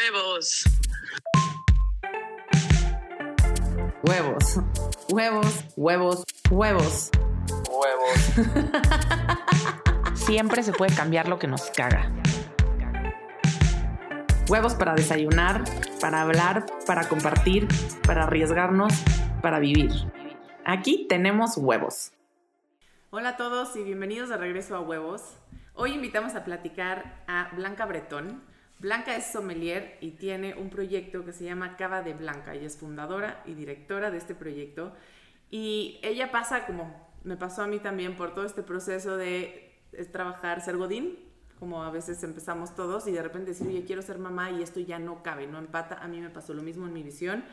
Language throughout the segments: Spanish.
Huevos. Huevos. Huevos, huevos, huevos. Huevos. Siempre se puede cambiar lo que nos caga. Huevos para desayunar, para hablar, para compartir, para arriesgarnos, para vivir. Aquí tenemos huevos. Hola a todos y bienvenidos de regreso a Huevos. Hoy invitamos a platicar a Blanca Bretón. Blanca es sommelier y tiene un proyecto que se llama Cava de Blanca. Ella es fundadora y directora de este proyecto. Y ella pasa, como me pasó a mí también, por todo este proceso de trabajar, ser godín, como a veces empezamos todos, y de repente decir, oye, quiero ser mamá y esto ya no cabe, no empata. A mí me pasó lo mismo en mi visión.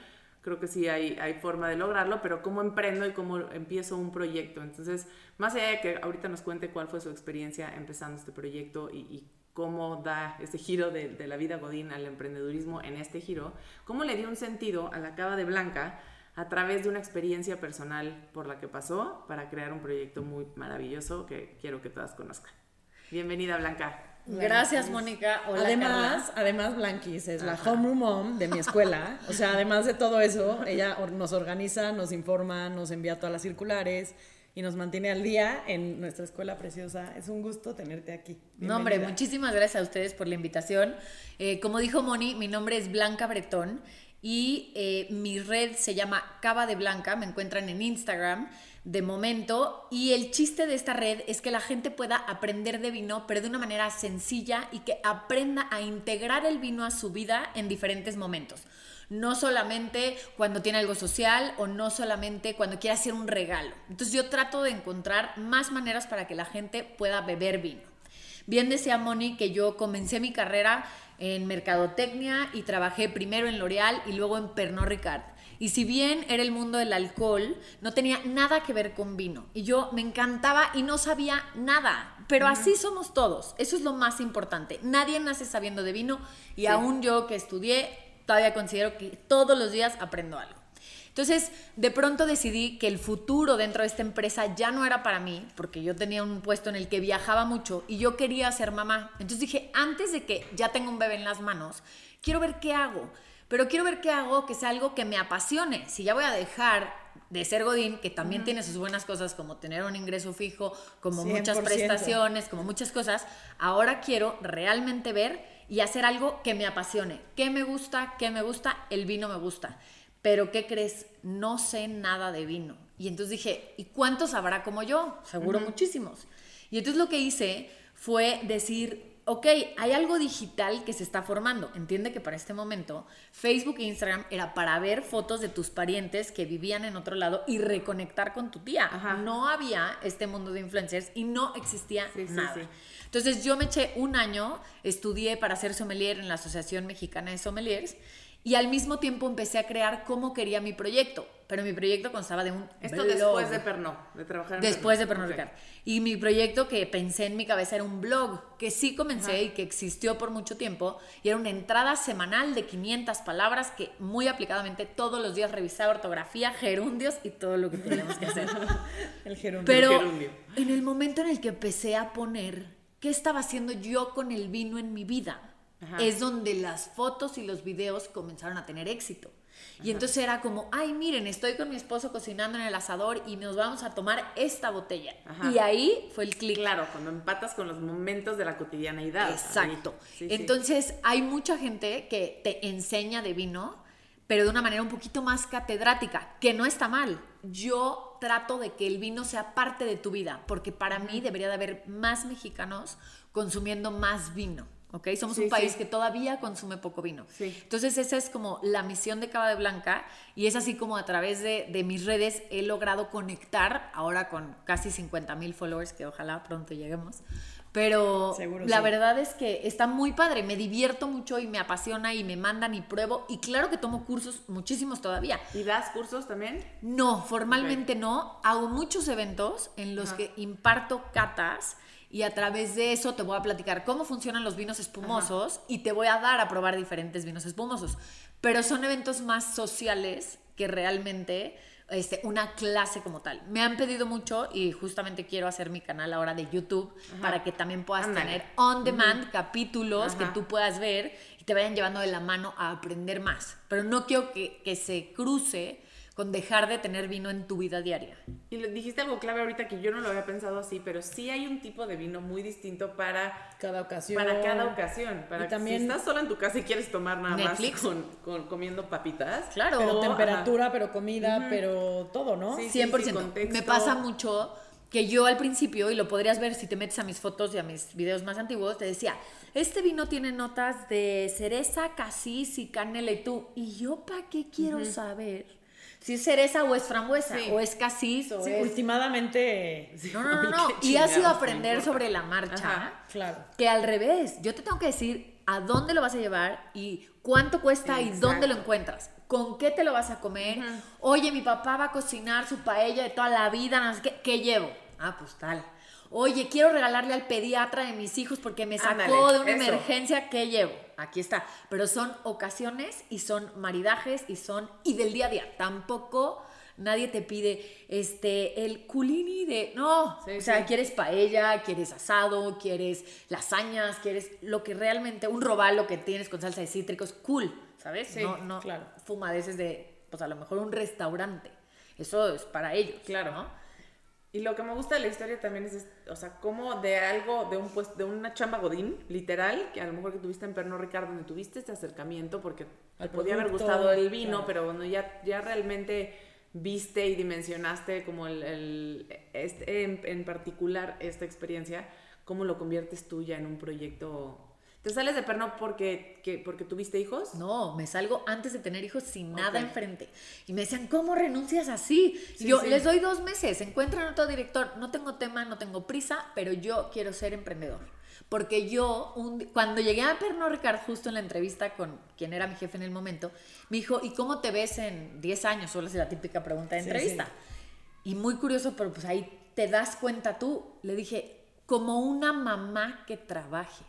Creo que sí hay, hay forma de lograrlo, pero cómo emprendo y cómo empiezo un proyecto. Entonces, más allá de que ahorita nos cuente cuál fue su experiencia empezando este proyecto y, y cómo da ese giro de, de, la vida godín al emprendedurismo en este giro, cómo le dio un sentido a la cava de Blanca a través de una experiencia personal por la que pasó para crear un proyecto muy maravilloso que quiero que todas conozcan. Bienvenida Blanca. Gracias, Mónica. Hola, además, Carla. además Blanquis es Ajá. la homeroom mom de mi escuela. O sea, además de todo eso, ella nos organiza, nos informa, nos envía todas las circulares y nos mantiene al día en nuestra escuela preciosa. Es un gusto tenerte aquí. Bienvenida. No, hombre, muchísimas gracias a ustedes por la invitación. Eh, como dijo Moni, mi nombre es Blanca Bretón y eh, mi red se llama Cava de Blanca, me encuentran en Instagram de momento y el chiste de esta red es que la gente pueda aprender de vino pero de una manera sencilla y que aprenda a integrar el vino a su vida en diferentes momentos. No solamente cuando tiene algo social o no solamente cuando quiere hacer un regalo. Entonces yo trato de encontrar más maneras para que la gente pueda beber vino. Bien decía Moni que yo comencé mi carrera en mercadotecnia y trabajé primero en L'Oreal y luego en Pernod Ricard. Y si bien era el mundo del alcohol, no tenía nada que ver con vino. Y yo me encantaba y no sabía nada. Pero uh -huh. así somos todos. Eso es lo más importante. Nadie nace sabiendo de vino y sí. aún yo que estudié, todavía considero que todos los días aprendo algo. Entonces, de pronto decidí que el futuro dentro de esta empresa ya no era para mí, porque yo tenía un puesto en el que viajaba mucho y yo quería ser mamá. Entonces dije, antes de que ya tenga un bebé en las manos, quiero ver qué hago. Pero quiero ver qué hago que sea algo que me apasione. Si ya voy a dejar de ser Godín, que también uh -huh. tiene sus buenas cosas, como tener un ingreso fijo, como 100%. muchas prestaciones, como muchas cosas, ahora quiero realmente ver y hacer algo que me apasione. ¿Qué me gusta? ¿Qué me gusta? El vino me gusta. Pero ¿qué crees? No sé nada de vino. Y entonces dije, ¿y cuántos habrá como yo? Seguro uh -huh. muchísimos. Y entonces lo que hice fue decir, ok, hay algo digital que se está formando. Entiende que para este momento Facebook e Instagram era para ver fotos de tus parientes que vivían en otro lado y reconectar con tu tía. Ajá. No había este mundo de influencers y no existía sí, nada. Sí, sí. Entonces yo me eché un año, estudié para ser sommelier en la Asociación Mexicana de Sommeliers y al mismo tiempo empecé a crear cómo quería mi proyecto. Pero mi proyecto constaba de un. Esto blog. después de Pernod, de trabajar en Después Pernod. de Pernod Ricard. Okay. Y mi proyecto que pensé en mi cabeza era un blog que sí comencé Ajá. y que existió por mucho tiempo. Y era una entrada semanal de 500 palabras que muy aplicadamente todos los días revisaba ortografía, gerundios y todo lo que teníamos que hacer. el gerundio. Pero el gerundio. en el momento en el que empecé a poner qué estaba haciendo yo con el vino en mi vida Ajá. es donde las fotos y los videos comenzaron a tener éxito. Y entonces era como, ay, miren, estoy con mi esposo cocinando en el asador y nos vamos a tomar esta botella. Ajá. Y ahí fue el clic. Claro, cuando empatas con los momentos de la cotidianeidad. Exacto. Sí, entonces sí. hay mucha gente que te enseña de vino, pero de una manera un poquito más catedrática, que no está mal. Yo trato de que el vino sea parte de tu vida, porque para mí debería de haber más mexicanos consumiendo más vino. ¿ok? Somos sí, un país sí. que todavía consume poco vino. Sí. Entonces esa es como la misión de Cava de Blanca y es así como a través de, de mis redes he logrado conectar ahora con casi 50 mil followers, que ojalá pronto lleguemos. Pero Seguro la sí. verdad es que está muy padre, me divierto mucho y me apasiona y me mandan y pruebo. Y claro que tomo cursos, muchísimos todavía. ¿Y das cursos también? No, formalmente okay. no. Hago muchos eventos en los Ajá. que imparto catas y a través de eso te voy a platicar cómo funcionan los vinos espumosos Ajá. y te voy a dar a probar diferentes vinos espumosos. Pero son eventos más sociales que realmente este, una clase como tal. Me han pedido mucho y justamente quiero hacer mi canal ahora de YouTube para que también puedas tener on demand capítulos que tú puedas ver y te vayan llevando de la mano a aprender más. Pero no quiero que, que se cruce con dejar de tener vino en tu vida diaria. Y dijiste algo clave ahorita que yo no lo había pensado así, pero sí hay un tipo de vino muy distinto para, Cada ocasión. para cada ocasión. Para Y también- si estás sola en tu casa y quieres tomar nada Netflix. más con, con- comiendo papitas. Claro. Pero o- temperatura, pero comida, pero todo, ¿no? Sí. 100%. contexto. Me pasa mucho que yo al principio, y lo podrías ver si te metes a mis fotos y a mis videos más antiguos, te decía, este vino tiene notas de cereza, casis y canela y tú. ¿Y yo para qué quiero saber si es cereza o es frambuesa Sí. o es casis o Sí, es... últimamente. No, no, no, no. Y has ido a chingados te aprender sobre la marcha. Ajá. Claro. Que al revés, yo te tengo que decir a dónde lo vas a llevar y cuánto cuesta y dónde lo encuentras. ¿Con qué te lo vas a comer? Oye, mi papá va a cocinar su paella de toda la vida, no sé qué. ¿Qué llevo? Ah, pues tal. Oye, quiero regalarle al pediatra de mis hijos porque me sacó Ándale, de una eso. emergencia. ¿Qué llevo? Aquí está. Pero son ocasiones y son maridajes y son. y del día a día. Tampoco nadie te pide este el culini de. No. Sí, o sea, sí. quieres paella, quieres asado, quieres lasañas, quieres lo que realmente. un robalo que tienes con salsa de cítricos. Cool, ¿sabes? Sí, no, no claro. fumadeces de. pues a lo mejor un restaurante. Eso es para ellos. Claro. ¿no? Y lo que me gusta de la historia también es, o sea, como de algo, de un pues, de una chamba godín, literal, que a lo mejor que tuviste en Pernod Ricard, donde tuviste este acercamiento, porque te podía haber gustado el vino, claro. pero cuando ya, ya realmente viste y dimensionaste como el, el- este, en, en particular esta experiencia, ¿cómo lo conviertes tú ya en un proyecto? ¿Te sales de Pernod porque, que, porque tuviste hijos? No, me salgo antes de tener hijos sin nada Ok. enfrente. Y me decían, ¿cómo renuncias así? Y Sí, yo sí. les doy dos meses, encuentran otro director. No tengo tema, no tengo prisa, pero yo quiero ser emprendedor. Porque yo, un cuando llegué a Pernod Ricard, justo en la entrevista con quien era mi jefe en el momento, me dijo, ¿y cómo te ves en 10 años? Solo es la típica pregunta de entrevista. sí. Y muy curioso, pero pues ahí te das cuenta tú. Le dije, como una mamá que trabaje.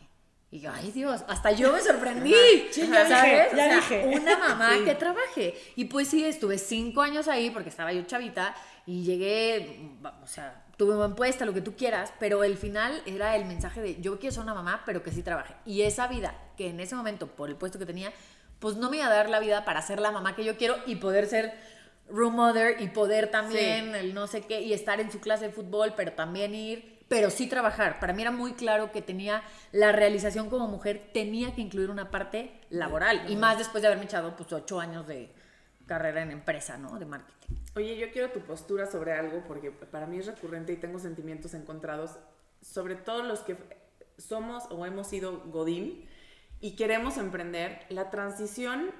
Y yo, ay Dios, hasta yo me sorprendí. Sí, ya ¿sabes? dije, ya O sea, dije. Una mamá Sí. que trabaje. Y pues sí, estuve cinco años ahí porque estaba yo chavita y llegué, o sea, tuve buen puesto, lo que tú quieras, pero el final era el mensaje de yo quiero ser una mamá, pero que sí trabaje. Y esa vida que en ese momento, por el puesto que tenía, pues no me iba a dar la vida para ser la mamá que yo quiero y poder ser room mother y poder también el no sé qué y estar en su clase de fútbol, pero también ir, pero sí trabajar. Para mí era muy claro que tenía la realización como mujer, tenía que incluir una parte laboral y más después de haberme echado pues ocho años de carrera en empresa, ¿no? De marketing. Oye, yo quiero tu postura sobre algo porque para mí es recurrente y tengo sentimientos encontrados sobre todos los que somos o hemos sido Godín y queremos emprender. La transición,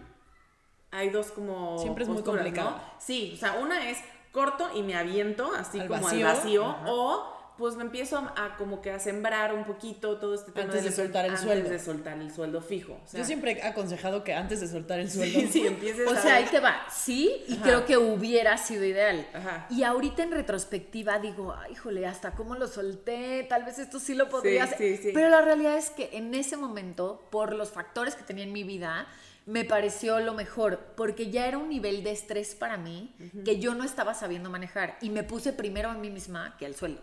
hay dos como... Siempre es muy posturas, complicado. ¿no? Sí, o sea, una es corto y me aviento así Al como vacío. al vacío Ajá. o pues me empiezo a, a como que a sembrar un poquito todo este tema Antes de soltar el antes sueldo. de soltar el sueldo fijo. O sea, Yo siempre he aconsejado que antes de soltar el sueldo. sí, sí, empieces O a- sea, ahí te va, sí, y Ajá. creo que hubiera sido ideal. Ajá. Y ahorita en retrospectiva digo, ay, híjole, hasta cómo lo solté, tal vez esto sí lo podría Sí, hacer. sí. Pero la realidad es que en ese momento, por los factores que tenía en mi vida, me pareció lo mejor, porque ya era un nivel de estrés para mí que yo no estaba sabiendo manejar y me puse primero a mí misma que al sueldo.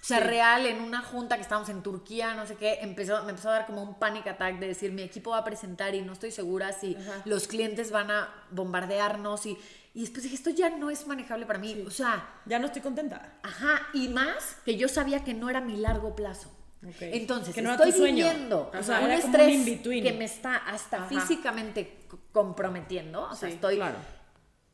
O sea, Sí. real, en una junta que estábamos en Turquía, no sé qué, empezó, me empezó a dar como un panic attack de decir, mi equipo va a presentar y no estoy segura si Ajá. los clientes van a bombardearnos y, y después dije, esto ya no es manejable para mí. O sea, Ya no estoy contenta. ajá, y más que yo sabía que no era mi largo plazo. Ok. Entonces, Que no era estoy viviendo O sea, un estrés que me está hasta Ajá. físicamente comprometiendo. O sea, Sí, estoy... claro.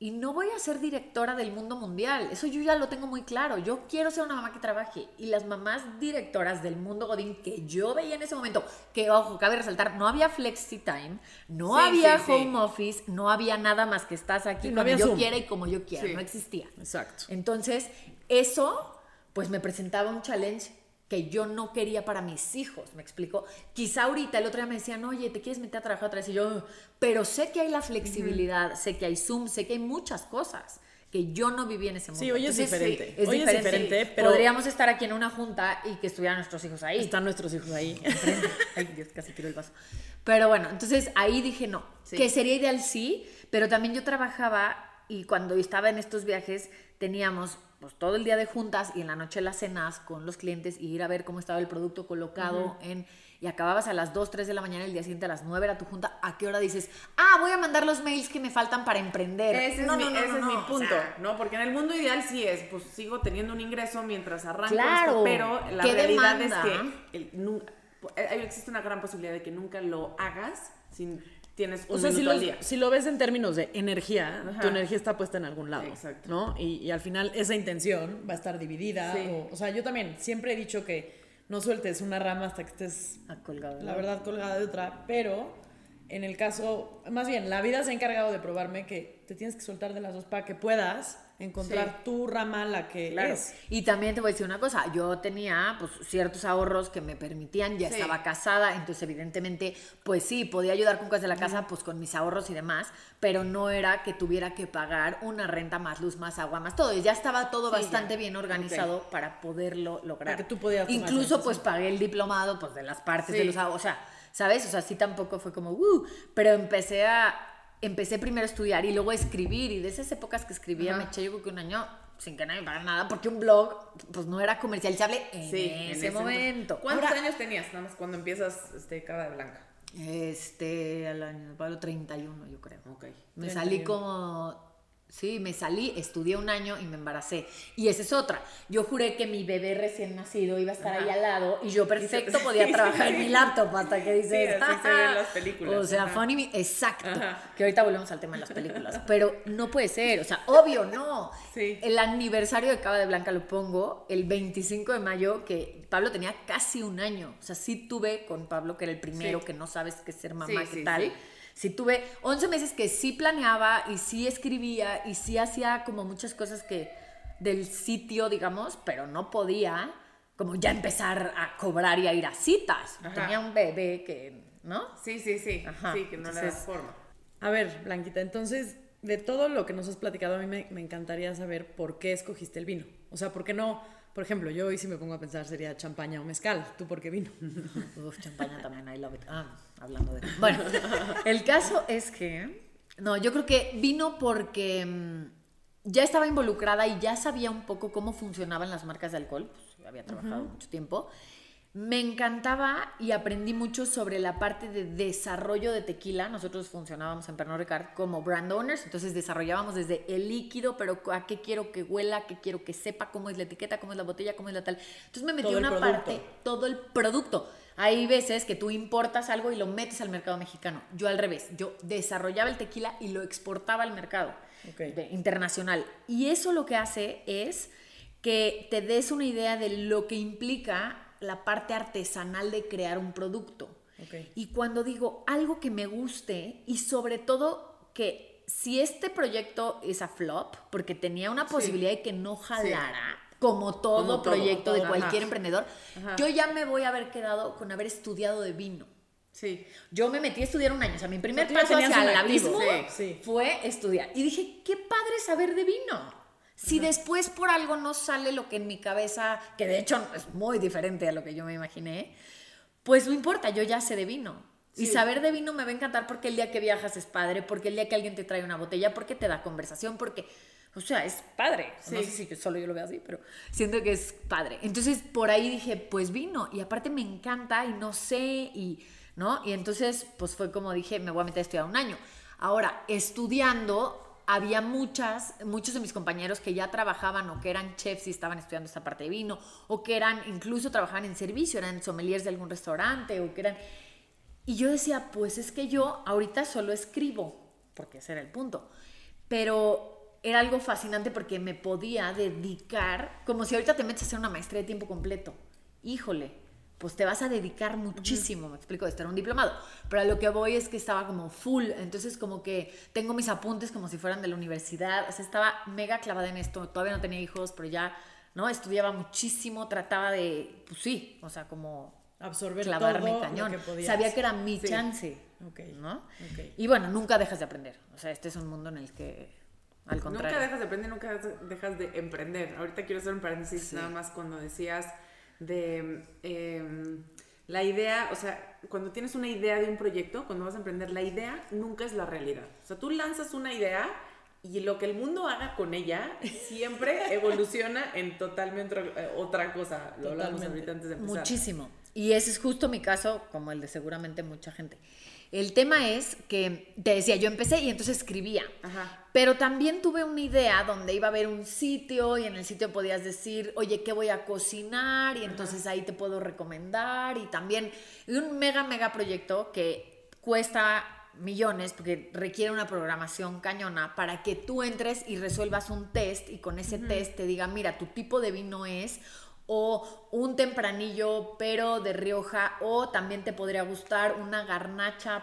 Y no voy a ser directora del mundo mundial. Eso yo ya lo tengo muy claro. Yo quiero ser una mamá que trabaje. Y las mamás directoras del mundo Godín que yo veía en ese momento, que ojo, cabe resaltar, no había flexi time, no Sí, había sí, sí. home office, no había nada más que estás aquí no cuando había yo Zoom. quiera y como yo quiera. No existía. Exacto. Entonces, eso, pues me presentaba un challenge que yo no quería para mis hijos, ¿me explico? Quizá ahorita el otro día me decían, oye, ¿te quieres meter a trabajar otra vez? Y yo, pero sé que hay la flexibilidad, sé que hay Zoom, sé que hay muchas cosas que yo no viví en ese momento. Sí, hoy es Entonces, diferente. Es Hoy es diferente. pero- Podríamos estar aquí en una junta y que estuvieran nuestros hijos ahí. Están nuestros hijos ahí. Ay, Dios, casi tiró el vaso. Pero bueno, entonces ahí dije no. Sí. Que sería ideal sí, pero también yo trabajaba y cuando estaba en estos viajes teníamos pues todo el día de juntas y en la noche las cenas con los clientes y ir a ver cómo estaba el producto colocado en y acababas a las 2, 3 de la mañana, el día siguiente a las 9 era tu junta, ¿a qué hora dices, ah, voy a mandar los mails que me faltan para emprender? Ese es, mi, ese es mi punto, ¿no? Porque en el mundo ideal sí es, pues sigo teniendo un ingreso mientras arranco claro, pero la realidad es que eh, existe una gran posibilidad de que nunca lo hagas sin tienes un o sea, si, al día. si lo ves en términos de energía, tu energía está puesta en algún lado, Exacto. ¿no? Y, y, al final esa intención va a estar dividida. O, o, sea, yo también siempre he dicho que no sueltes una rama hasta que estés, la verdad, colgada de otra, pero en el caso, más bien, la vida se ha encargado de probarme que te tienes que soltar de las dos para que puedas encontrar tu rama la que es. Y también te voy a decir una cosa, yo tenía pues ciertos ahorros que me permitían, ya estaba casada, entonces evidentemente pues sí, podía ayudar con cosas de la casa pues con mis ahorros y demás, pero no era que tuviera que pagar una renta más luz, más agua, más todo, ya estaba todo bastante bien organizado para poderlo lograr. que tú podías Incluso pues pagué el diplomado pues de las partes de los ahorros, o sea, ¿sabes? O sea, sí tampoco fue como, uh, pero empecé a empecé primero a estudiar y luego a escribir. Y de esas épocas que escribía, me eché yo creo que un año sin que nadie me pagara nada, porque un blog pues no era comercializable en, ese, momento. ¿Cuántos años tenías nada más cuando empiezas este, Cava de Blanca? Este, al año, Pablo 31, yo creo. Ok. Me salí como Sí, me salí, estudié un año y me embaracé. Y esa es otra. Yo juré que mi bebé recién nacido iba a estar ahí al lado y yo perfecto podía trabajar en mi laptop hasta que dices. Sí, así se las películas. O sea, funny, exacto. Que ahorita volvemos al tema de las películas. Pero no puede ser, o sea, obvio, no. Sí. El aniversario de Cava de Blanca lo pongo el 25 de mayo, que Pablo tenía casi un año. O sea, sí tuve con Pablo, que era el primero, que no sabes qué ser mamá, qué tal Sí tuve 11 meses que sí planeaba y sí escribía y sí hacía como muchas cosas que del sitio, digamos, pero no podía como ya empezar a cobrar y a ir a citas. Tenía un bebé que, ¿no? Sí, sí, sí. Sí, que no le das forma. A ver, Blanquita, entonces, de todo lo que nos has platicado, a mí me, me encantaría saber por qué escogiste el vino. O sea, ¿por qué no por ejemplo, yo hoy si me pongo a pensar sería champaña o mezcal. ¿Tú por qué vino? Uf, champaña también, I love it. Ah, hablando de... Bueno, el caso es que... No, yo creo que vino porque mm, ya estaba involucrada y ya sabía un poco cómo funcionaban las marcas de alcohol. Pues, había trabajado mucho tiempo. Me encantaba y aprendí mucho sobre la parte de desarrollo de tequila. Nosotros funcionábamos en Pernod Ricard como brand owners, entonces desarrollábamos desde el líquido, pero a qué quiero que huela, qué quiero que sepa, cómo es la etiqueta, cómo es la botella, cómo es la tal. Entonces me metí una parte, todo el producto. Hay veces que tú importas algo y lo metes al mercado mexicano. Yo al revés, yo desarrollaba el tequila y lo exportaba al mercado internacional. Y eso lo que hace es que te des una idea de lo que implica la parte artesanal de crear un producto. Y cuando digo algo que me guste y sobre todo que si este proyecto es a flop, porque tenía una posibilidad de que no jalara, como todo proyecto de cualquier emprendedor, yo ya me voy a haber quedado con haber estudiado de vino. Sí. Yo me metí a estudiar un año. O sea, mi primer paso hacia el abismo fue estudiar. Y dije, qué padre saber de vino. Si después por algo no sale lo que en mi cabeza, que de hecho es muy diferente a lo que yo me imaginé, pues no importa, yo ya sé de vino. Y saber de vino me va a encantar porque el día que viajas es padre, porque el día que alguien te trae una botella, porque te da conversación, porque, o sea, es padre. No sé si solo yo lo veo así, pero siento que es padre. Entonces por ahí dije, pues vino. Y aparte me encanta y no sé, y, ¿no? Y entonces, pues fue como dije, me voy a meter a estudiar un año. Ahora, estudiando, había muchas, muchos de mis compañeros que ya trabajaban o que eran chefs y estaban estudiando esta parte de vino, o que eran, incluso trabajaban en servicio, eran sommeliers de algún restaurante, o que eran... Y yo decía, pues es que yo ahorita solo escribo, porque ese era el punto, pero era algo fascinante porque me podía dedicar, como si ahorita te metes a hacer una maestría de tiempo completo. Híjole, pues te vas a dedicar muchísimo, me explico, de estar un diplomado. Pero a lo que voy es que estaba como full, entonces como que tengo mis apuntes como si fueran de la universidad, o sea, estaba mega clavada en esto, todavía no tenía hijos, pero ya, ¿no? Estudiaba muchísimo, trataba de, pues sí, o sea, como absorber clavarme todo cañón. que Sabía que era mi chance, ¿no? Y bueno, nunca dejas de aprender, o sea, este es un mundo en el que al contrario. Nunca dejas de aprender, nunca dejas de emprender. Ahorita quiero hacer un paréntesis nada más cuando decías de em, la idea, o sea, cuando tienes una idea de un proyecto, cuando vas a emprender, la idea nunca es la realidad. O sea, tú lanzas una idea y lo que el mundo haga con ella siempre evoluciona en totalmente otra, otra cosa. Lo hablamos ahorita antes de empezar. Muchísimo. Y ese es justo mi caso, como el de seguramente mucha gente. El tema es que, te decía, yo empecé y entonces escribía. Ajá. Pero también tuve una idea donde iba a haber un sitio y en el sitio podías decir, oye, ¿qué voy a cocinar? Y entonces ahí te puedo recomendar. Y también un mega, mega proyecto que cuesta millones porque requiere una programación cañona para que tú entres y resuelvas un test y con ese test te diga, mira, tu tipo de vino es o un tempranillo pero de Rioja o también te podría gustar una garnacha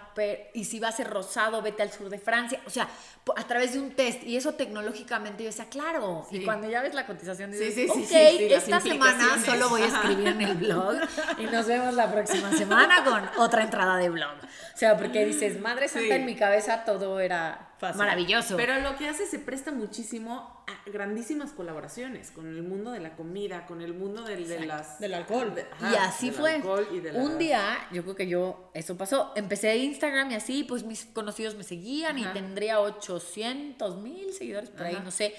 y si va a ser rosado vete al sur de Francia. O sea a través de un test y eso tecnológicamente yo decía claro y cuando ya ves la cotización dices Sí, sí, sí, ok esta semana implicaciones". solo voy a escribir en el blog y nos vemos la próxima semana con otra entrada de blog o sea porque dices madre santa en mi cabeza todo era Fácil. maravilloso Pero lo que hace se presta muchísimo a grandísimas colaboraciones con el mundo de la comida, con el mundo del, de las... Del alcohol. de- Y así del fue. alcohol y de la- Un día, yo creo que yo, eso pasó. Empecé Instagram y así, pues mis conocidos me seguían Ajá. y tendría 800 mil seguidores por ahí, no sé.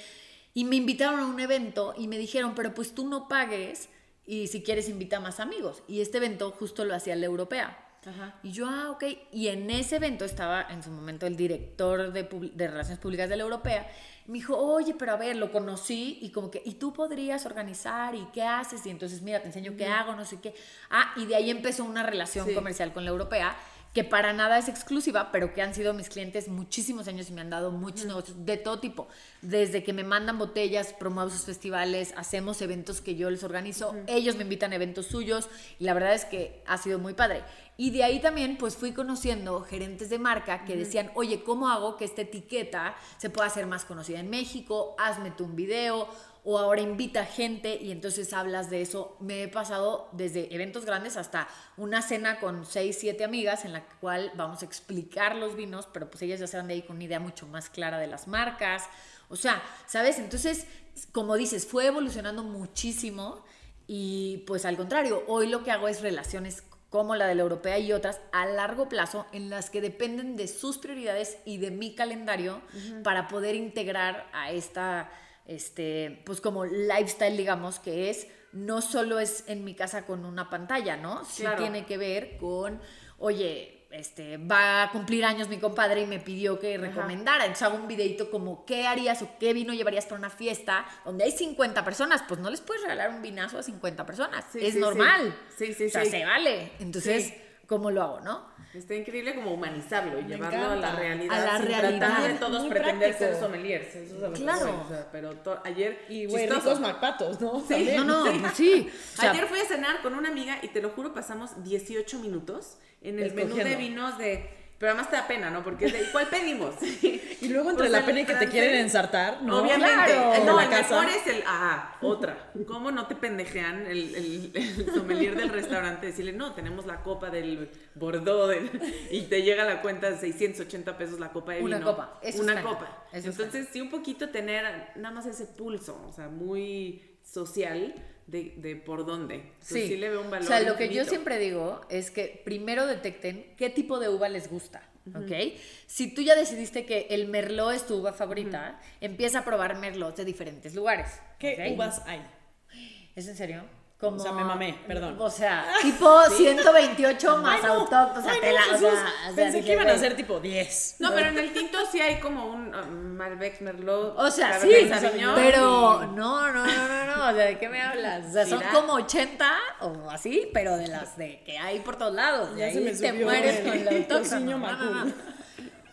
Y me invitaron a un evento y me dijeron, pero pues tú no pagues y si quieres invita a más amigos. Y este evento justo lo hacía la europea. Ajá. Y yo, ah, ok. Y en ese evento estaba en su momento el director de, de Relaciones Públicas de la Europea. Me dijo, oye, pero a ver, lo conocí y como que, ¿y tú podrías organizar? ¿Y qué haces? Y entonces, mira, te enseño qué hago, no sé qué. Ah, y de ahí empezó una relación Sí. comercial con la Europea que para nada es exclusiva, pero que han sido mis clientes muchísimos años y me han dado muchos negocios de todo tipo. Desde que me mandan botellas, promuevo sus festivales, hacemos eventos que yo les organizo, ellos me invitan a eventos suyos y la verdad es que ha sido muy padre. Y de ahí también pues fui conociendo gerentes de marca que decían, oye, ¿cómo hago que esta etiqueta se pueda hacer más conocida en México? Hazme tú un video o ahora invita gente y entonces hablas de eso. Me he pasado desde eventos grandes hasta una cena con seis, siete amigas en la cual vamos a explicar los vinos, pero pues ellas ya se van de ahí con una idea mucho más clara de las marcas. O sea, ¿sabes? Entonces, como dices, fue evolucionando muchísimo y pues al contrario, hoy lo que hago es relaciones como la de la europea y otras a largo plazo en las que dependen de sus prioridades y de mi calendario para poder integrar a esta este pues como lifestyle digamos que es no solo es en mi casa con una pantalla no sí Claro. tiene que ver con oye este va a cumplir años mi compadre y me pidió que recomendara. Entonces hago un videito como qué harías o qué vino llevarías para una fiesta donde hay 50 personas pues no les puedes regalar un vinazo a 50 personas. Sí, es sí, sí. normal. Sí, sí, o sea sí. se vale. Entonces cómo lo hago no Está increíble como humanizarlo y Me llevarlo a la realidad. A la sin realidad. tratar de todos Muy pretender práctico. ser sommeliers. Eso es a lo que Claro. voy, o sea, pero to- ayer. Y güey, chistoso. ricos ¿no? Sí, También. no no pues sí o sea, Ayer fui a cenar con una amiga y te lo juro, pasamos 18 minutos en el menú Escogiendo. de vinos de. Pero además te da pena, ¿no? Porque es de. ¿Cuál pedimos? Y luego entre la pena y que te quieren ensartar, ¿no? Obviamente. Claro. El, no, el casa. mejor es el. Ah, otra. ¿Cómo no te pendejean el, el, el sommelier del restaurante? Decirle, no, tenemos la copa del Bordeaux del- y te llega la cuenta de 680 pesos la copa de vino. Una copa, eso Una es copa. eso Entonces, sí, un poquito tener nada más ese pulso, o sea, muy social de, de por dónde. Entonces, sí. le veo un valor. O sea, lo que yo siempre digo es que primero detecten qué tipo de uva les gusta. ¿Ok? Si tú ya decidiste que el merlot es tu uva favorita, empieza a probar merlot de diferentes lugares. ¿Qué ¿ok? uvas hay? ¿Es en serio? Como, O sea, me mamé, perdón. O sea, tipo 128 más Ay, no. autóctonos. Ay, no, o sea, Jesús. o sea, Pensé que iban a ser tipo 10. No, pero en el tinto sí hay como un uh, Malbec, Merlot. O sea, sí, Sauvignon pero y- no, no, no, no, no, o sea, ¿de qué me hablas? O sea, son como 80 o así, pero de las de que hay por todos lados. Ya y se ahí me te subió mueres el con la autóctono. tociño No, no, no.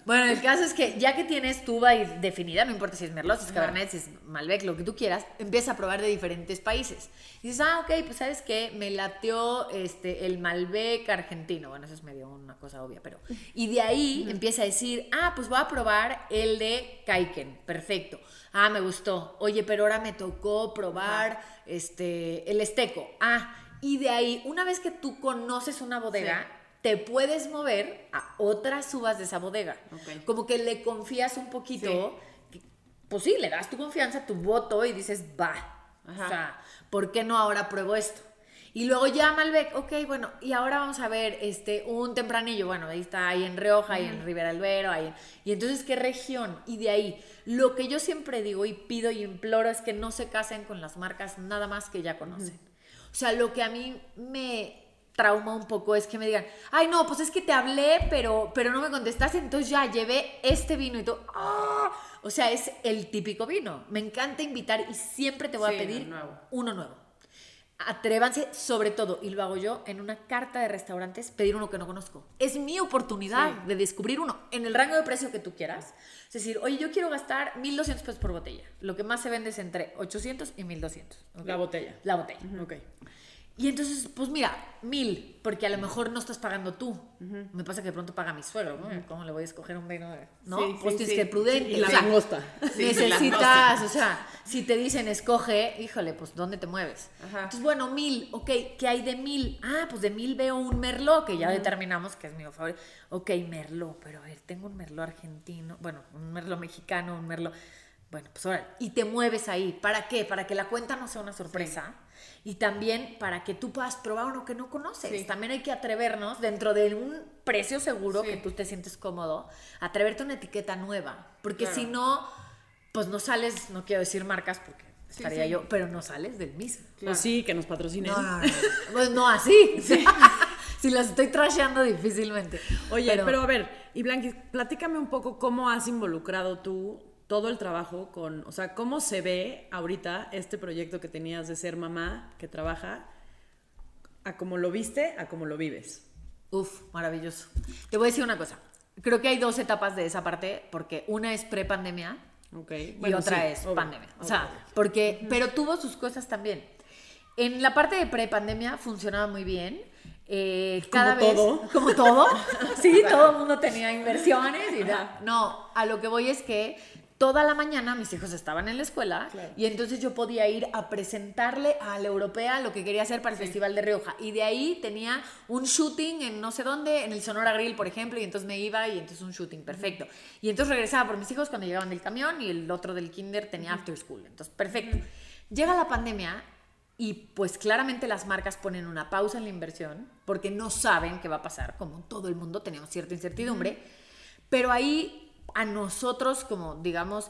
Bueno, el caso es que ya que tienes tu y definida, no importa si es Merlot, si es. Cabernet, si es Malbec, lo que tú quieras, empieza a probar de diferentes países. Y dices, ah, ok, pues sabes qué, me lateó este, el Malbec argentino. Bueno, eso es medio una cosa obvia, pero. Y de ahí empieza a decir, ah, pues voy a probar el de Kaiken. Perfecto. Ah, me gustó. Oye, pero ahora me tocó probar este, el Esteco. Ah, y de ahí, una vez que tú conoces una bodega, Sí. Te puedes mover a otras uvas de esa bodega. Como que le confías un poquito. Pues sí, le das tu confianza, tu voto y dices, va. Ajá. O sea, ¿por qué no ahora pruebo esto? Y luego ya Malbec, ok, bueno, y ahora vamos a ver este, un tempranillo, bueno, ahí está, ahí en Rioja, ahí en Ribera Albero, ahí. Y entonces, ¿qué región? Y de ahí, lo que yo siempre digo y pido y imploro es que no se casen con las marcas nada más que ya conocen. O sea, lo que a mí me trauma un poco es que me digan, ay no, pues es que te hablé, pero, pero no me contestaste, entonces ya llevé este vino y tú, ¡ah! O sea, es el típico vino. Me encanta invitar y siempre te voy a pedir nuevo. uno nuevo. Atrévanse, sobre todo, y lo hago yo, en una carta de restaurantes, pedir uno que no conozco. Es mi oportunidad de descubrir uno en el rango de precio que tú quieras. Es decir, oye, yo quiero gastar 1.200 pesos por botella. Lo que más se vende es entre 800 y 1.200. ¿ok? La botella. La botella. Ok. Y entonces, pues mira, mil, porque a lo mejor no estás pagando tú. Me pasa que de pronto paga mi suegro, ¿no? ¿Cómo le voy a escoger un vino? de- ¿No? Sí, pues sí, tienes sí. que prudente. Y la o sea, langosta. Sí, necesitas, o sea, si te dicen escoge, híjole, pues ¿dónde te mueves? Ajá. Entonces, bueno, mil, ok, ¿qué hay de mil? Ah, pues de mil veo un merlot, que ya determinamos que es mi favorito. Ok, merlot, pero a ver, tengo un merlot argentino, bueno, un merlot mexicano, un merlot... Bueno, pues ahora, y te mueves ahí. ¿Para qué? Para que la cuenta no sea una sorpresa. Y también para que tú puedas probar uno que no conoces. Sí. También hay que atrevernos, dentro de un precio seguro Sí. que tú te sientes cómodo, atreverte a una etiqueta nueva. Porque Claro. si no, pues no sales, no quiero decir marcas porque estaría sí. yo, pero no sales del mismo. Claro. Pues sí, que nos patrocinen. No, no, no. Pues no así. si las estoy trasheando difícilmente. Oye, pero, a ver, y Blanqui, platícame un poco cómo has involucrado tú todo el trabajo con, o sea, cómo se ve ahorita este proyecto que tenías de ser mamá que trabaja, a cómo lo viste, a cómo lo vives. Uf, maravilloso. Te voy a decir una cosa. Creo que hay dos etapas de esa parte, porque una es pre-pandemia Ok. y otra sí, es obvio, pandemia. O sea, porque, pero tuvo sus cosas también. En la parte de pre-pandemia funcionaba muy bien. Eh, cada Como vez, todo. como todo. Sí, todo el mundo tenía inversiones y da- No, a lo que voy es que toda la mañana mis hijos estaban en la escuela Claro. y entonces yo podía ir a presentarle a la europea lo que quería hacer para el Festival de Rioja. Y de ahí tenía un shooting en no sé dónde, en el Sonora Grill, por ejemplo, y entonces me iba y entonces un shooting, perfecto. Y entonces regresaba por mis hijos cuando llegaban del camión y el otro del kinder tenía after school. Entonces, perfecto. Llega la pandemia y pues claramente las marcas ponen una pausa en la inversión porque no saben qué va a pasar, como todo el mundo teníamos cierta incertidumbre, pero ahí a nosotros como digamos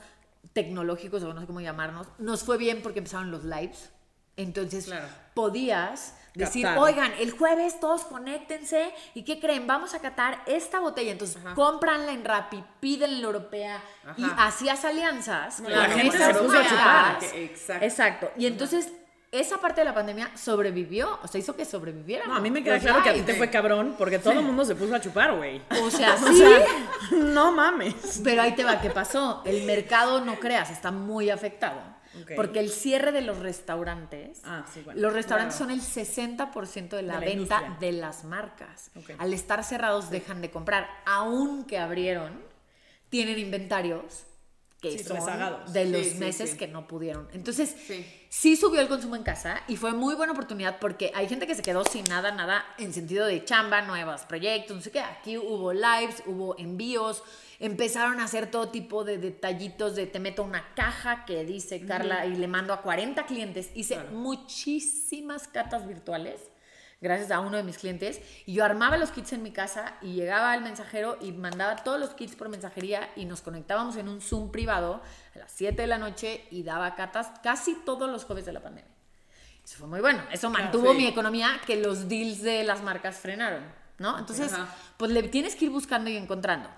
tecnológicos o no sé cómo llamarnos, nos fue bien porque empezaron los lives. Entonces Claro. podías decir, Captar. oigan, el jueves todos conéctense y ¿qué creen? Vamos a catar esta botella. Entonces cómpranla en Rappi, pídenla en la europea y Ajá. hacías alianzas la con gente se puso a chupar. Exacto. Exacto. Y entonces esa parte de la pandemia sobrevivió, o sea, hizo que sobreviviera. No, a mí me queda claro que a ti te fue cabrón porque todo el mundo se puso a chupar, güey. O sea, O sí. sea, no mames. Pero ahí te va, ¿qué pasó? El mercado, no creas, está muy afectado. Porque el cierre de los restaurantes, Ah, sí, bueno, los restaurantes claro. son el 60% de la, De la venta industria. de las marcas. Al estar cerrados dejan de comprar. Aunque abrieron, tienen inventarios que son rezagados. de los meses que no pudieron. Entonces, Sí. Sí subió el consumo en casa y fue muy buena oportunidad porque hay gente que se quedó sin nada, nada en sentido de chamba, nuevos proyectos, no sé qué. Aquí hubo lives, hubo envíos, empezaron a hacer todo tipo de detallitos de te meto una caja que dice Carla y le mando a 40 clientes. Hice muchísimas catas virtuales gracias a uno de mis clientes y yo armaba los kits en mi casa y llegaba al mensajero y mandaba todos los kits por mensajería y nos conectábamos en un Zoom privado a las 7 de la noche y daba catas casi todos los jueves de la pandemia. Eso fue muy bueno. Eso mantuvo sí. mi economía que los deals de las marcas frenaron, ¿no? Entonces, Ajá. pues le tienes que ir buscando y encontrando.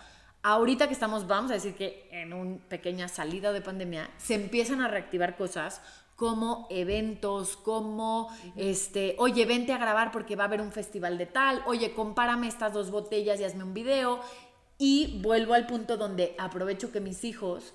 Ahorita que estamos, vamos a decir que en una pequeña salida de pandemia, se empiezan a reactivar cosas como eventos, como, este, oye, vente a grabar porque va a haber un festival de tal, oye, compárame estas dos botellas y hazme un video. Y vuelvo al punto donde aprovecho que mis hijos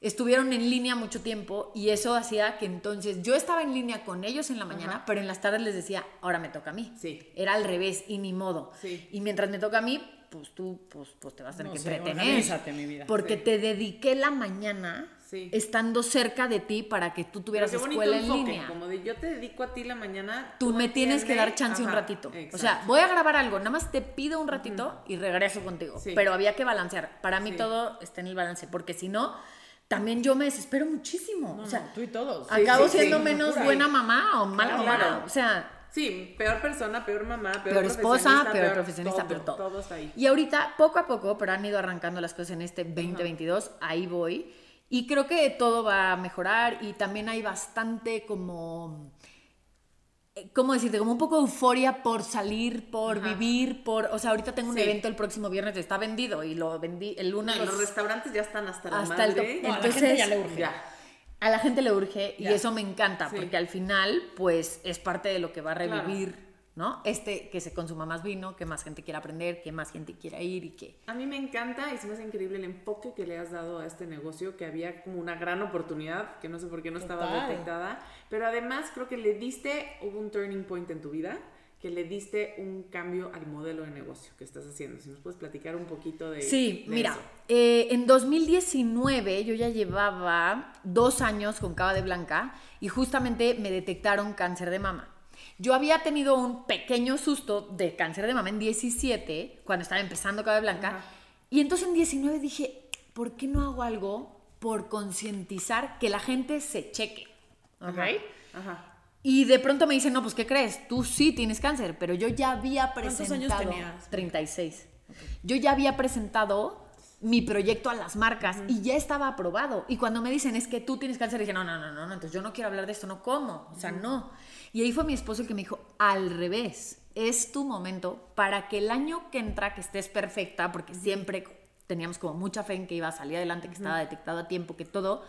estuvieron en línea mucho tiempo y eso hacía que entonces yo estaba en línea con ellos en la mañana, pero en las tardes les decía, ahora me toca a mí. Sí. Era al revés y ni modo. Sí. Y mientras me toca a mí, pues tú pues, pues te vas a tener No que entretener. mi vida. Porque te dediqué la mañana Sí. estando cerca de ti para que tú Pero tuvieras qué escuela en línea. Como de yo te dedico a ti la mañana. Tú me tienes que dar chance un ratito. O sea, voy a grabar algo, nada más te pido un ratito y regreso contigo. Sí. Pero había que balancear. Para mí Sí. todo está en el balance, porque si no, también yo me desespero muchísimo. No, o sea, no, tú y todos. acabo sí, siendo sí, menos buena mamá o mala Claro, mamá. claro. O sea, Sí, peor persona, peor mamá, peor, peor esposa, profesionista, peor, profesionista, peor todo. Todo está ahí. Y ahorita, poco a poco, pero han ido arrancando las cosas en este 2022, ahí voy. Y creo que todo va a mejorar y también hay bastante como... eh, ¿Cómo decirte? Como un poco euforia por salir, por Ajá. vivir, por... O sea, ahorita tengo un Sí. evento el próximo viernes, está vendido y lo vendí el lunes. No, y los restaurantes ya están hasta la Hasta el madre. No, la Entonces, gente ya le urge. Ya. A la gente le urge y eso me encanta, Sí. porque al final, pues, es parte de lo que va a revivir, ¿no? Este, que se consuma más vino, que más gente quiera aprender, que más gente quiera ir y que... A mí me encanta y se me hace increíble el enfoque que le has dado a este negocio, que había como una gran oportunidad, que no sé por qué no estaba Total. detectada, pero además creo que le diste, hubo un turning point en tu vida, que le diste un cambio al modelo de negocio que estás haciendo. Si nos puedes platicar un poquito de Sí, de mira, eh, en 2019 yo ya llevaba dos años con Cava de Blanca y justamente me detectaron cáncer de mama. Yo había tenido un pequeño susto de cáncer de mama en 17, cuando estaba empezando Cava de Blanca, Ajá. y entonces en 19 dije, ¿por qué no hago algo por concientizar que la gente se cheque? Ajá, Ajá. Y de pronto me dicen, no, pues ¿qué crees? Tú sí tienes cáncer, pero yo ya había ¿Cuántos presentado... años tenías? 36. Yo ya había presentado mi proyecto a las marcas y ya estaba aprobado. Y cuando me dicen, es que tú tienes cáncer, dije, no, no, no, no, no, entonces yo no quiero hablar de esto, no como, o sea, no. Y ahí fue mi esposo el que me dijo, al revés, es tu momento para que el año que entra, que estés perfecta, porque siempre teníamos como mucha fe en que iba a salir adelante, que estaba detectado a tiempo, que todo,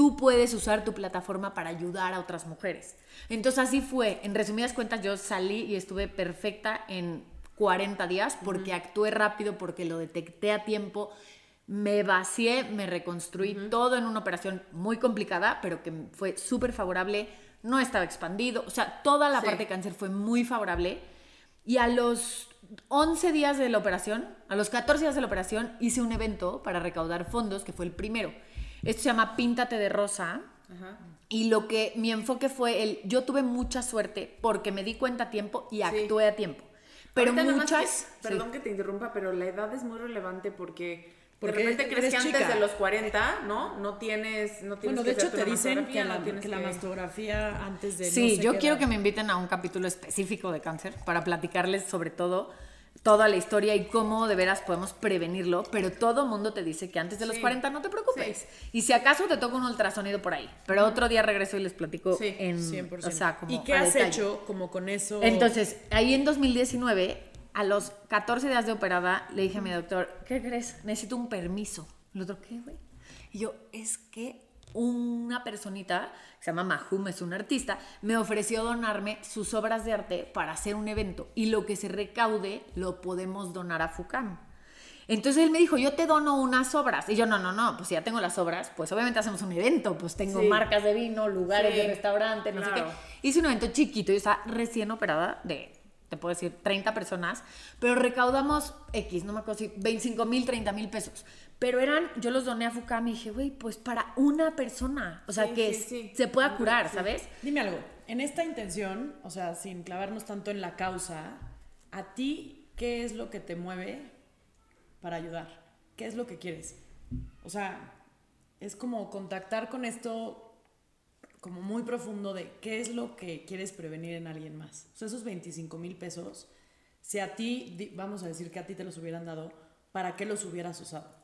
tú puedes usar tu plataforma para ayudar a otras mujeres. Entonces así fue. En resumidas cuentas, yo salí y estuve perfecta en 40 días porque actué rápido, porque lo detecté a tiempo. Me vacié, me reconstruí todo en una operación muy complicada, pero que fue súper favorable. No estaba expandido. O sea, toda la Sí. parte de cáncer fue muy favorable. Y a los 11 días de la operación, a los 14 días de la operación, hice un evento para recaudar fondos, que fue el primero. Esto se llama Píntate de Rosa. Ajá. Y lo que mi enfoque fue el, yo tuve mucha suerte porque me di cuenta a tiempo y actué a tiempo. Pero Ahorita muchas... que- perdón que te interrumpa, pero la edad es muy relevante porque, Porque de repente crees que antes chica. de los 40, ¿no? No tienes, no tienes Bueno, que de hecho te dicen que la, no que la mastografía antes de... no Sí, sé yo quiero edad. que me inviten a un capítulo específico de cáncer para platicarles sobre todo toda la historia y cómo de veras podemos prevenirlo, pero todo mundo te dice que antes de los Sí. 40 no te preocupes. Y si acaso te toca un ultrasonido por ahí, pero otro día regreso y les platico Sí, en 100%. o sea, como ¿Y qué has detalle. hecho como con eso? Entonces, ahí en 2019, a los 14 días de operada, le dije a mi doctor, ¿qué crees? Necesito un permiso. El otro, ¿qué, güey? Y yo, es que una personita, que se llama Mahum, es un artista, me ofreció donarme sus obras de arte para hacer un evento. Y lo que se recaude lo podemos donar a FUCAM. Entonces él me dijo, yo te dono unas obras. Y yo, no, no, no, pues si ya tengo las obras, pues obviamente hacemos un evento. Pues tengo Sí. marcas de vino, lugares Sí, de restaurante, no sé qué. Hice un evento chiquito, yo estaba recién operada de, te puedo decir, 30 personas, pero recaudamos X, no me acuerdo si 25 mil, 30 mil pesos. Pero eran, yo los doné a FUCAM y dije, güey, pues para una persona, o sea, Sí, que sí, es- sí. se pueda curar. ¿sabes? Dime algo, en esta intención, o sea, sin clavarnos tanto en la causa, ¿a ti qué es lo que te mueve para ayudar? ¿Qué es lo que quieres? O sea, es como contactar con esto como muy profundo de qué es lo que quieres prevenir en alguien más. O sea, esos 25 mil pesos, si a ti, vamos a decir que a ti te los hubieran dado, ¿para qué los hubieras usado?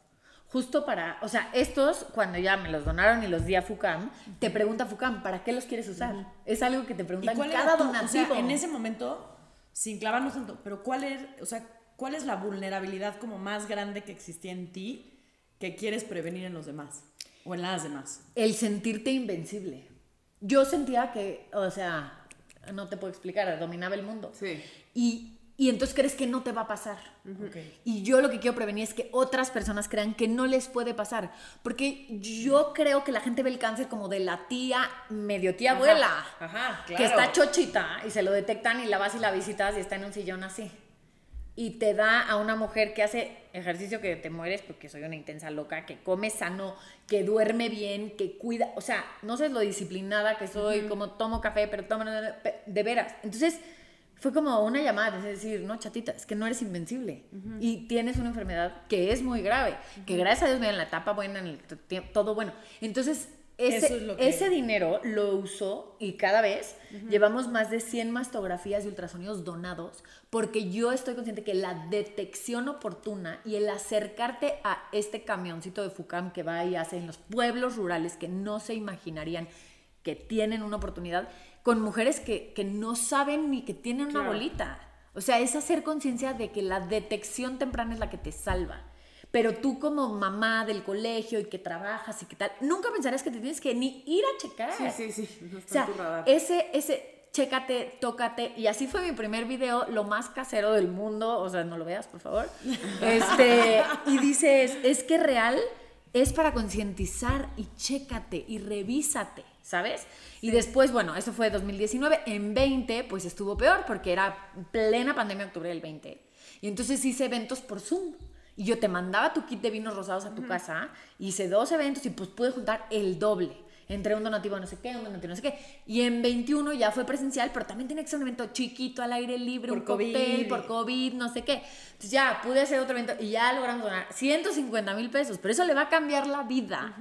Justo para, o sea, estos, cuando ya me los donaron y los di a FUCAM, te pregunta FUCAM, ¿para qué los quieres usar? Es algo que te ¿Y preguntan cuál cada donativo. O sea, en ese momento, sin clavarnos tanto, pero ¿cuál es, o sea, cuál es la vulnerabilidad como más grande que existía en ti que quieres prevenir en los demás o en las demás? El sentirte invencible. Yo sentía que, o sea, no te puedo explicar, dominaba el mundo. Sí. Y, y entonces crees que no te va a pasar. Y yo lo que quiero prevenir es que otras personas crean que no les puede pasar. Porque yo creo que la gente ve el cáncer como de la tía, medio tía Ajá, abuela. ajá, Que claro. está chochita y se lo detectan y la vas y la visitas y está en un sillón así. Y te da a una mujer que hace ejercicio que te mueres porque soy una intensa loca, que come sano, que duerme bien, que cuida. O sea, no sé lo disciplinada que soy, como tomo café, pero tomo. De veras. Entonces, fue como una llamada, es decir, no, chatita, es que no eres invencible. Y tienes una enfermedad que es muy grave, que gracias a Dios me en la etapa buena, en el todo bueno. Entonces, ese, es lo que- ese dinero lo uso y cada vez llevamos más de 100 mastografías y ultrasonidos donados porque yo estoy consciente que la detección oportuna y el acercarte a este camioncito de FUCAM que va y hace en los pueblos rurales que no se imaginarían que tienen una oportunidad con mujeres que, que no saben ni que tienen una bolita. O sea, es hacer conciencia de que la detección temprana es la que te salva. Pero tú como mamá del colegio y que trabajas y que tal, nunca pensarías que te tienes que ni ir a checar. Sí, sí, sí. No O sea, ese, ese, chécate, tócate. Y así fue mi primer video, lo más casero del mundo. O sea, no lo veas, por favor. Este, y dices, es que real es para concientizar y chécate y revísate, ¿sabes? Y después, bueno, eso fue 2019. En 20, pues estuvo peor porque era plena pandemia, octubre del 20. Y entonces hice eventos por Zoom. Y yo te mandaba tu kit de vinos rosados a tu casa, hice dos eventos y pues pude juntar el doble. Entre un donativo no sé qué, un donativo no sé qué. Y en 21 ya fue presencial, pero también tenía que ser un evento chiquito, al aire libre, Por un cóctel, COVID. por COVID, no sé qué. Entonces ya pude hacer otro evento y ya logramos donar 150 mil pesos, pero eso le va a cambiar la vida.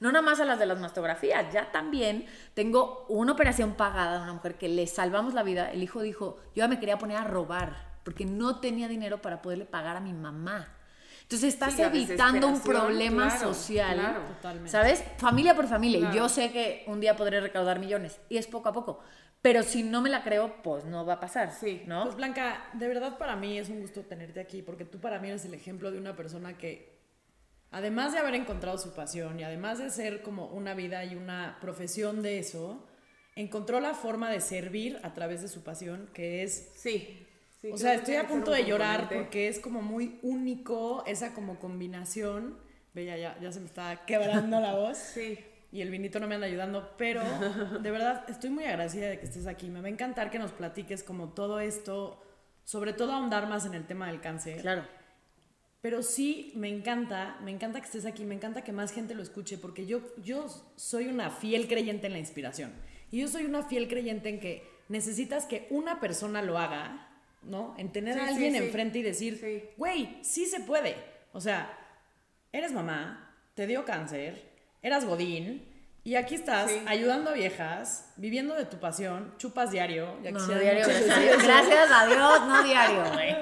No nada más a las de las mastografías, ya también tengo una operación pagada a una mujer que le salvamos la vida. El hijo dijo, yo ya me quería poner a robar porque no tenía dinero para poderle pagar a mi mamá. Entonces estás Sí, evitando un problema claro, social, claro. Totalmente. ¿sabes? Familia por familia. Claro. Y yo sé que un día podré recaudar millones y es poco a poco. Pero si no me la creo, pues no va a pasar, Sí. ¿no? Pues Blanca, de verdad para mí es un gusto tenerte aquí porque tú para mí eres el ejemplo de una persona que, además de haber encontrado su pasión y además de ser como una vida y una profesión de eso, encontró la forma de servir a través de su pasión, que es Sí. Sí, o sea, estoy a punto un de llorar porque es como muy único esa como combinación. Ya, ya, ya se me está quebrando la voz. Sí. Y el vinito no me anda ayudando, pero de verdad estoy muy agradecida de que estés aquí. Me va a encantar que nos platiques como todo esto, sobre todo ahondar más en el tema del cáncer. Claro. Pero sí, me encanta, me encanta que estés aquí, me encanta que más gente lo escuche, porque yo, yo soy una fiel creyente en la inspiración. Y yo soy una fiel creyente en que necesitas que una persona lo haga, ¿no? En tener Sí, a sí, alguien sí. enfrente y decir, Sí. güey, sí se puede. O sea, eres mamá, te dio cáncer, eras godín, y aquí estás Sí. ayudando a viejas, viviendo de tu pasión, chupas diario. ya No, no diario, gracias a Dios. A no diario, güey.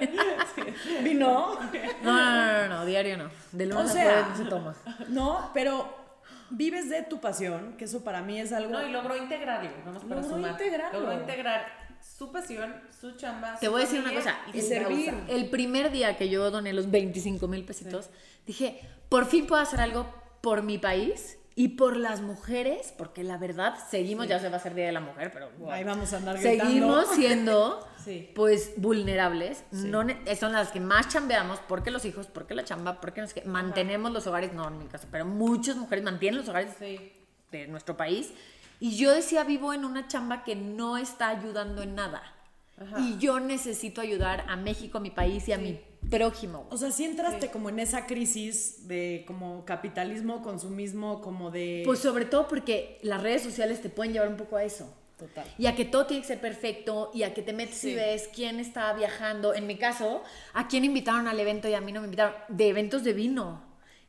Vino. No, no, no, no, diario no. De lunes O a sea, jueves no se toma. No, pero vives de tu pasión, que eso para mí es algo... No, y logró integrarlo, vamos para Logró sumar. integrarlo. Logró integrar su pasión, su chamba, Te su voy a decir una cosa. y servir. El primer día que yo doné los 25 mil pesitos, dije, por fin puedo hacer algo por mi país y por las mujeres, porque la verdad seguimos, ya se va a ser Día de la Mujer, pero wow, Ahí vamos a andar gritando. seguimos siendo Sí. pues vulnerables. No son las que más chambeamos porque los hijos, porque la chamba, porque no sé qué. Mantenemos los hogares, no en mi caso, pero muchas mujeres mantienen los hogares Sí. de nuestro país. Y yo decía, vivo en una chamba que no está ayudando en nada. Y yo necesito ayudar a México, a mi país y a mi prójimo. O sea, si entraste como en esa crisis de como capitalismo, consumismo, como de... Pues sobre todo porque las redes sociales te pueden llevar un poco a eso. Total. Y a que todo tiene que ser perfecto y a que te metes y Sí. ves quién está viajando. En mi caso, a quién invitaron al evento y a mí no me invitaron. De eventos de vino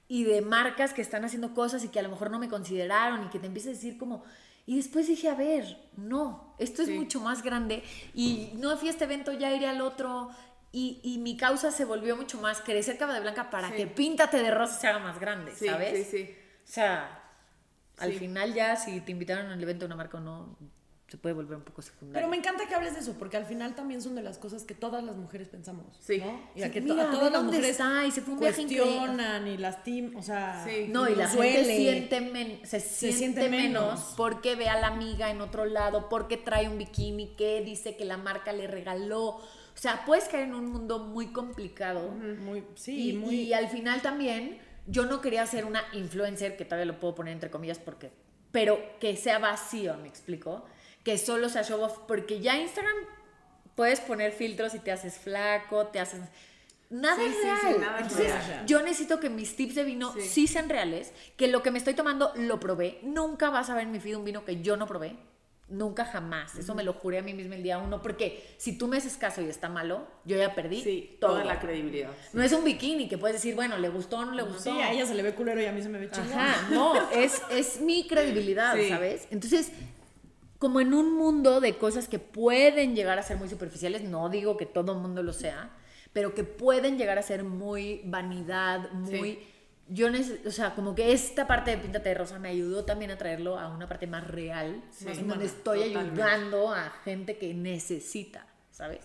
y de marcas que están haciendo cosas y que a lo mejor no me consideraron y que te empiezas a decir como... Y después dije, a ver, no, esto es Sí. mucho más grande y no fui a este evento, ya iré al otro. Y, y mi causa se volvió mucho más crecer Cava de Blanca para Sí. que Píntate de Rosa se haga más grande, Sí, ¿sabes? sí, sí. O sea, al Sí. final ya si te invitaron al evento de una marca o no, se puede volver un poco secundario. Pero me encanta que hables de eso, porque al final también son de las cosas que todas las mujeres pensamos. Sí. ¿no? Y a Sí, que to- mira, a todas las mujeres está, y se fue un cuestionan y lastiman, o sea, Sí. No, y la gente siente men- se, siente, siente menos. menos. porque ve a la amiga en otro lado, porque trae un bikini que dice que la marca le regaló. O sea, puedes caer en un mundo muy complicado. Muy, sí, y, muy... y al final también, yo no quería ser una influencer, que todavía lo puedo poner entre comillas porque, pero que sea vacío, me explico, que solo sea show off, porque ya Instagram puedes poner filtros y te haces flaco, te haces... Nada Sí, es sí, sí, real. nada Entonces, real. yo necesito que mis tips de vino sí. Sí. sean reales, que lo que me estoy tomando lo probé. Nunca vas a ver en mi feed un vino que yo no probé. Nunca jamás. Eso me lo juré a mí misma el día uno, porque si tú me haces caso y está malo, yo ya perdí todo. toda la credibilidad. No es un bikini que puedes decir, bueno, le gustó o no le gustó. Sí, a ella se le ve culero y a mí se me ve chingón. Ajá, no, es, es mi credibilidad, Sí. ¿sabes? Entonces, como en un mundo de cosas que pueden llegar a ser muy superficiales, no digo que todo el mundo lo sea, pero que pueden llegar a ser muy vanidad, muy... Sí. Yo necesito, o sea, como que esta parte de Píntate de Rosa me ayudó también a traerlo a una parte más real, Sí, en humana, donde estoy totalmente. ayudando a gente que necesita, ¿sabes?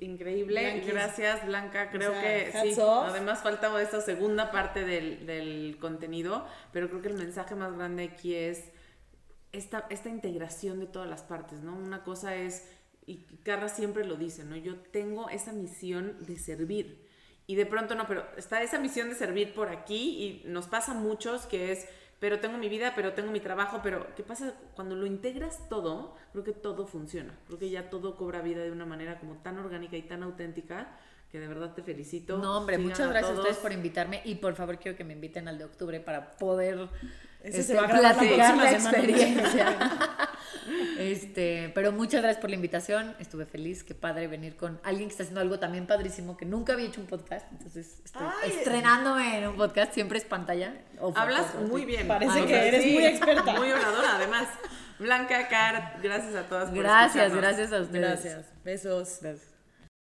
Increíble, gracias Blanca, creo O sea, que sí. off. Además faltaba esta segunda parte del, del contenido, pero creo que el mensaje más grande aquí es esta, esta integración de todas las partes, ¿no? Una cosa es, y Carla siempre lo dice, ¿no? Yo tengo esa misión de servir. Y de pronto no, pero está esa misión de servir por aquí y nos pasa a muchos que es, pero tengo mi vida, pero tengo mi trabajo, pero ¿qué pasa cuando lo integras todo? Creo que todo funciona, creo que ya todo cobra vida de una manera como tan orgánica y tan auténtica que de verdad te felicito. No, hombre, Sigan muchas gracias a todos. ustedes por invitarme y por favor quiero que me inviten al de octubre para poder Ese este, se va a grabar la platicar la próxima semana. experiencia. este, pero muchas gracias por la invitación, estuve feliz, qué padre venir con alguien que está haciendo algo también padrísimo, que nunca había hecho un podcast, entonces estoy Ay. estrenándome en un podcast, siempre es pantalla. o fotos, Hablas muy bien. Parece que eres muy experta. Muy oradora, además. Blanca, Car, gracias a todas por Gracias, gracias a ustedes. Gracias. Besos. Gracias.